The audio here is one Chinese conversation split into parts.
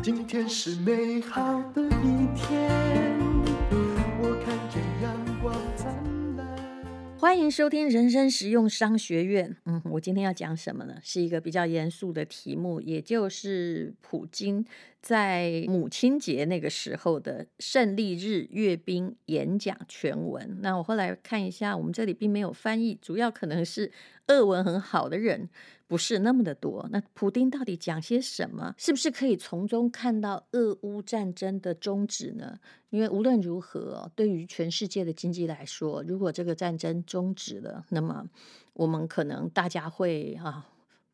今天是美好的一天，阳光灿烂。欢迎收听人生实用商学院。嗯，我今天要讲什么呢？是一个比较严肃的题目，也就是普京在母亲节那个时候的胜利日阅兵演讲全文。那我后来看一下，我们这里并没有翻译，主要可能是俄文很好的人。不是那么的多。那普丁到底讲些什么？是不是可以从中看到俄乌战争的终止呢？因为无论如何，对于全世界的经济来说，如果这个战争终止了，那么我们可能大家会啊，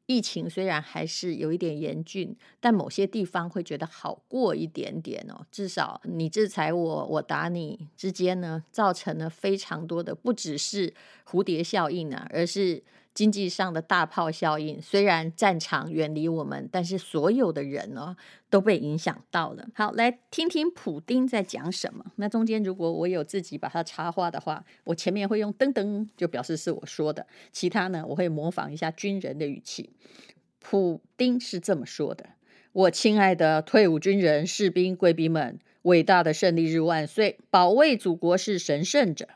疫情虽然还是有一点严峻，但某些地方会觉得好过一点点哦。至少你制裁我，我打你之间呢，造成了非常多的，不只是蝴蝶效应啊，而是。经济上的大炮效应，虽然战场远离我们，但是所有的人呢都被影响到了。好，来听听普丁在讲什么。那中间如果我有自己把它插话的话，我前面会用噔噔，就表示是我说的。其他呢，我会模仿一下军人的语气。普丁是这么说的：“我亲爱的退伍军人、士兵、贵宾们，伟大的胜利日万岁！保卫祖国是神圣者。”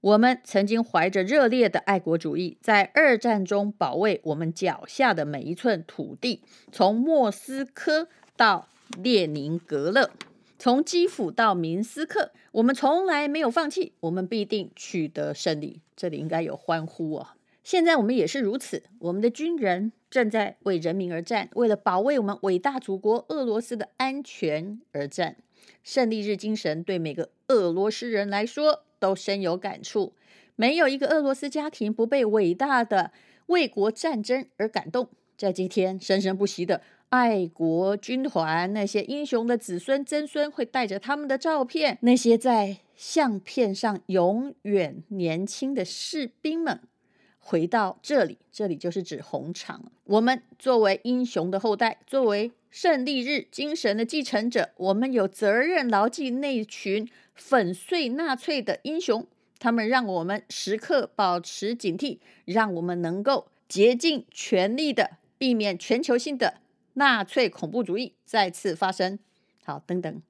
我们曾经怀着热烈的爱国主义，在二战中保卫我们脚下的每一寸土地，从莫斯科到列宁格勒，从基辅到明斯克，我们从来没有放弃，我们必定取得胜利。这里应该有欢呼哦！现在我们也是如此，我们的军人正在为人民而战，为了保卫我们伟大祖国俄罗斯的安全而战。胜利日精神对每个俄罗斯人来说，都深有感触，没有一个俄罗斯家庭不被伟大的卫国战争而感动。在今天，生生不息的爱国军团，那些英雄的子孙曾孙会带着他们的照片，那些在相片上永远年轻的士兵们，回到这里。这里就是指红场。我们作为英雄的后代，作为胜利日精神的继承者，我们有责任牢记那群。粉碎纳粹的英雄，他们让我们时刻保持警惕，让我们能够竭尽全力的避免全球性的纳粹恐怖主义再次发生。好，等等，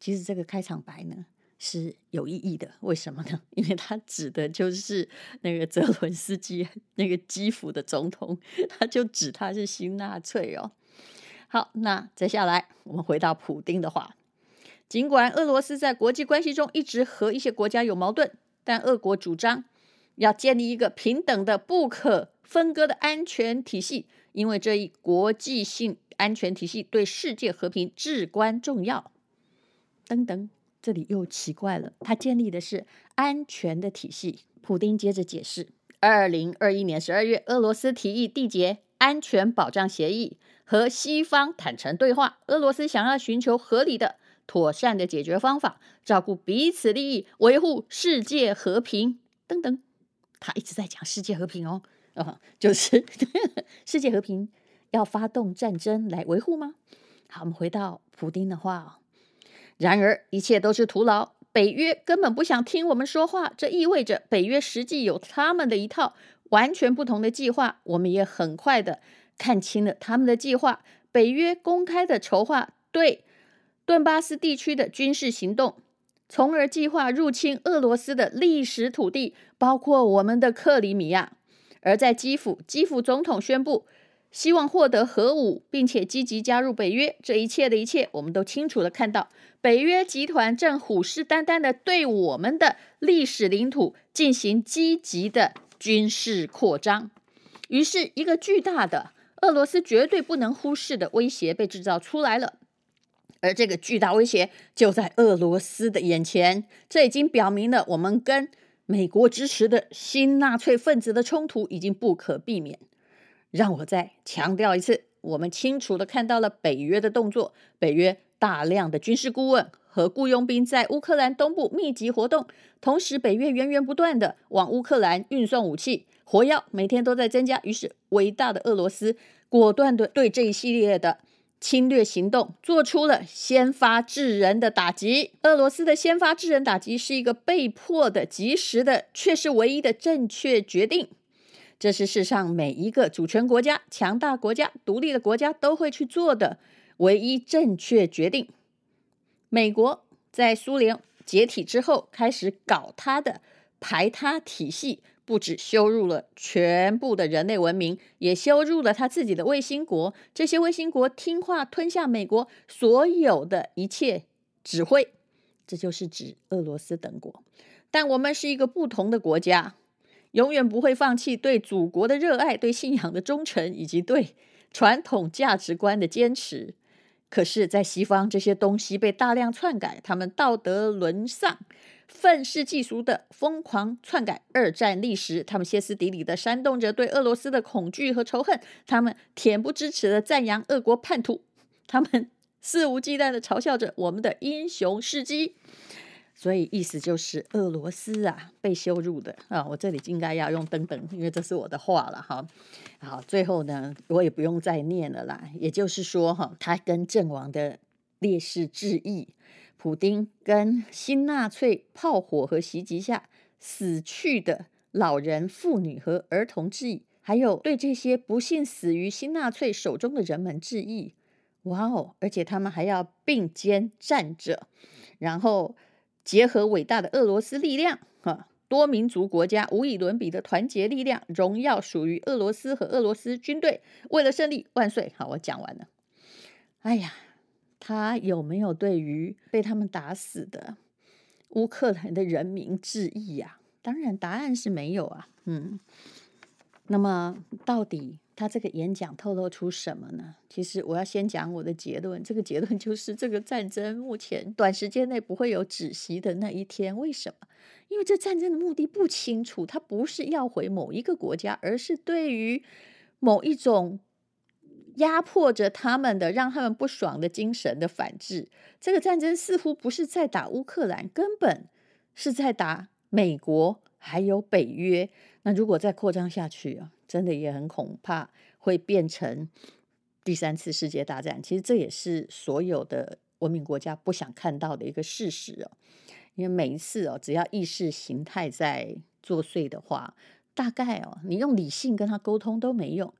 其实这个开场白呢是有意义的，为什么呢？因为他指的就是那个泽伦斯基，那个基辅的总统，他就指他是新纳粹哦。好，那接下来我们回到普丁的话。尽管俄罗斯在国际关系中一直和一些国家有矛盾，但俄国主张要建立一个平等的、不可分割的安全体系，因为这一国际性安全体系对世界和平至关重要。等等，这里又奇怪了，他建立的是安全的体系。普丁接着解释：二零二一年十二月，俄罗斯提议缔结安全保障协议，和西方坦诚对话。俄罗斯想要寻求合理的。妥善的解决方法，照顾彼此利益，维护世界和平等等。他一直在讲世界和平哦，啊，就是 世界和平要发动战争来维护吗？好，我们回到普丁的话。然而，一切都是徒劳。北约根本不想听我们说话，这意味着北约实际有他们的一套完全不同的计划。我们也很快的看清了他们的计划。北约公开的筹划对。顿巴斯地区的军事行动，从而计划入侵俄罗斯的历史土地，包括我们的克里米亚。而在基辅，基辅总统宣布希望获得核武，并且积极加入北约。这一切的一切，我们都清楚地看到，北约集团正虎视眈眈地对我们的历史领土进行积极的军事扩张。于是，一个巨大的俄罗斯绝对不能忽视的威胁被制造出来了。而这个巨大威胁就在俄罗斯的眼前，这已经表明了我们跟美国支持的新纳粹分子的冲突已经不可避免。让我再强调一次，我们清楚的看到了北约的动作，北约大量的军事顾问和雇佣兵在乌克兰东部密集活动，同时北约源源不断的往乌克兰运送武器，火药每天都在增加。于是，伟大的俄罗斯果断的对这一系列的。侵略行动做出了先发制人的打击。俄罗斯的先发制人打击是一个被迫的、及时的，却是唯一的正确决定。这是世上每一个主权国家、强大国家、独立的国家都会去做的唯一正确决定。美国在苏联解体之后开始搞他的排他体系，不止羞辱了全部的人类文明，也羞辱了他自己的卫星国。这些卫星国听话吞下美国所有的一切指挥，这就是指俄罗斯等国。但我们是一个不同的国家，永远不会放弃对祖国的热爱、对信仰的忠诚以及对传统价值观的坚持。可是，在西方，这些东西被大量篡改，他们道德沦丧、愤世嫉俗的疯狂篡改二战历史，他们歇斯底里的煽动着对俄罗斯的恐惧和仇恨，他们恬不知耻的赞扬俄国叛徒，他们肆无忌惮的嘲笑着我们的英雄事迹。所以意思就是俄罗斯啊被羞辱的啊，我这里应该要用等等，因为这是我的话了哈。好，最后呢，我也不用再念了啦。也就是说哈，他跟阵亡的烈士致意，普丁跟新纳粹炮火和袭击下死去的老人、妇女和儿童致意，还有对这些不幸死于新纳粹手中的人们致意。哇哦，而且他们还要并肩站着，然后。结合伟大的俄罗斯力量，哈，多民族国家无以伦比的团结力量，荣耀属于俄罗斯和俄罗斯军队。为了胜利，万岁！好，我讲完了。哎呀，他有没有对于被他们打死的乌克兰的人民致意呀？当然，答案是没有啊。嗯，那么到底？他这个演讲透露出什么呢？其实我要先讲我的结论，这个结论就是这个战争目前短时间内不会有止息的那一天。为什么？因为这战争的目的不清楚，它不是要回某一个国家，而是对于某一种压迫着他们的、让他们不爽的精神的反制。这个战争似乎不是在打乌克兰，根本是在打美国还有北约。那如果再扩张下去啊？真的也很恐怕会变成第三次世界大战。其实这也是所有的文明国家不想看到的一个事实哦。因为每一次哦，只要意识形态在作祟的话，大概哦，你用理性跟他沟通都没用。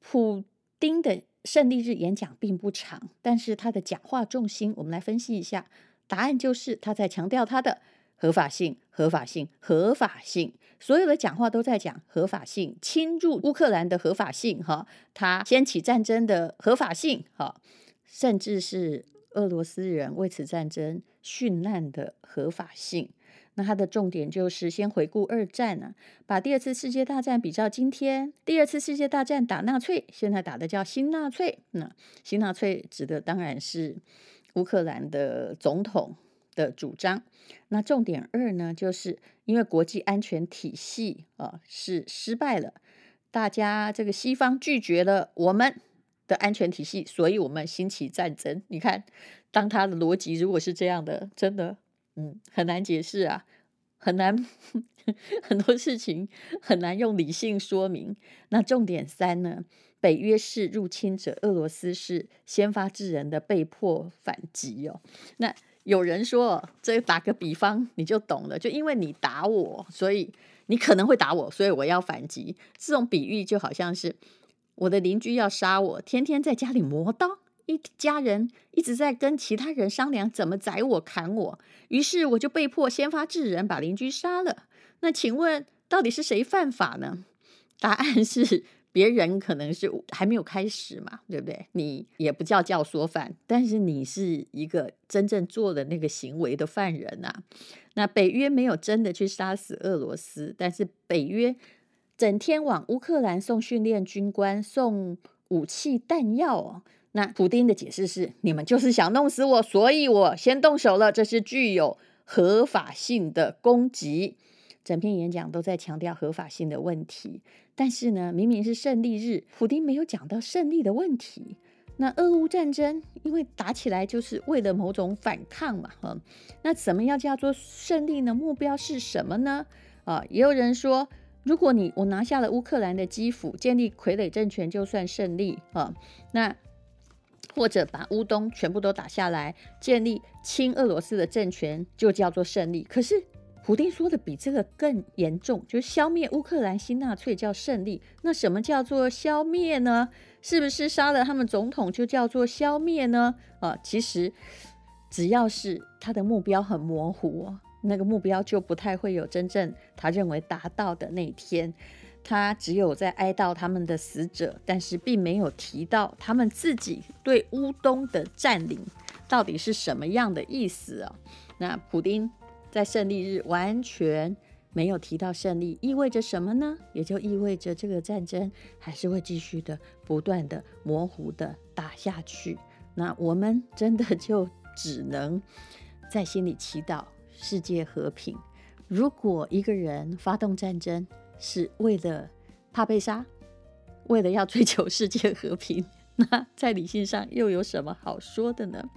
普丁的胜利日演讲并不长，但是他的讲话重心，我们来分析一下。答案就是他在强调他的。合法性，合法性，合法性，所有的讲话都在讲合法性，侵入乌克兰的合法性，哈，他掀起战争的合法性，哈，甚至是俄罗斯人为此战争殉难的合法性。那他的重点就是先回顾二战呢，把第二次世界大战比照今天，第二次世界大战打纳粹，现在打的叫新纳粹，那新纳粹指的当然是乌克兰的总统。的主张，那重点二呢，就是因为国际安全体系啊是失败了，大家这个西方拒绝了我们的安全体系，所以我们兴起战争。你看，当他的逻辑如果是这样的，真的，嗯，很难解释啊，很难，很多事情很难用理性说明。那重点三呢，北约是入侵者，俄罗斯是先发制人的被迫反击哦，那。有人说，这打个比方你就懂了，就因为你打我，所以你可能会打我，所以我要反击。这种比喻就好像是我的邻居要杀我，天天在家里磨刀，一家人一直在跟其他人商量怎么宰我、砍我，于是我就被迫先发制人，把邻居杀了。那请问，到底是谁犯法呢？答案是。别人可能是还没有开始嘛，对不对？你也不叫教唆犯，但是你是一个真正做的那个行为的犯人呐。那北约没有真的去杀死俄罗斯，但是北约整天往乌克兰送训练军官、送武器弹药哦。那普丁的解释是：你们就是想弄死我，所以我先动手了。这是具有合法性的攻击。整篇演讲都在强调合法性的问题，但是呢，明明是胜利日，普丁没有讲到胜利的问题。那俄乌战争因为打起来就是为了某种反抗嘛，哈，那怎么样叫做胜利呢？目标是什么呢？啊，也有人说，如果你我拿下了乌克兰的基辅，建立傀儡政权就算胜利啊，那或者把乌东全部都打下来，建立亲俄罗斯的政权就叫做胜利。可是。普丁说的比这个更严重，就是消灭乌克兰新纳粹叫胜利。那什么叫做消灭呢？是不是杀了他们总统就叫做消灭呢？啊，其实只要是他的目标很模糊，那个目标就不太会有真正他认为达到的那一天。他只有在哀悼他们的死者，但是并没有提到他们自己对乌东的占领到底是什么样的意思啊？那普丁。在胜利日完全没有提到胜利，意味着什么呢？也就意味着这个战争还是会继续的、不断的、模糊的打下去。那我们真的就只能在心里祈祷世界和平。如果一个人发动战争是为了怕被杀，为了要追求世界和平，那在理性上又有什么好说的呢？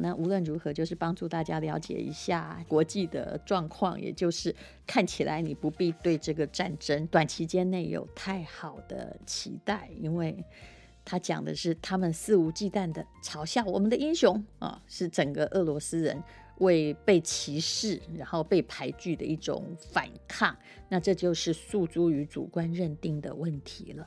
那无论如何，就是帮助大家了解一下国际的状况，也就是看起来你不必对这个战争短期间内有太好的期待，因为他讲的是他们肆无忌惮的嘲笑我们的英雄啊，是整个俄罗斯人为被歧视然后被排拒的一种反抗，那这就是诉诸于主观认定的问题了。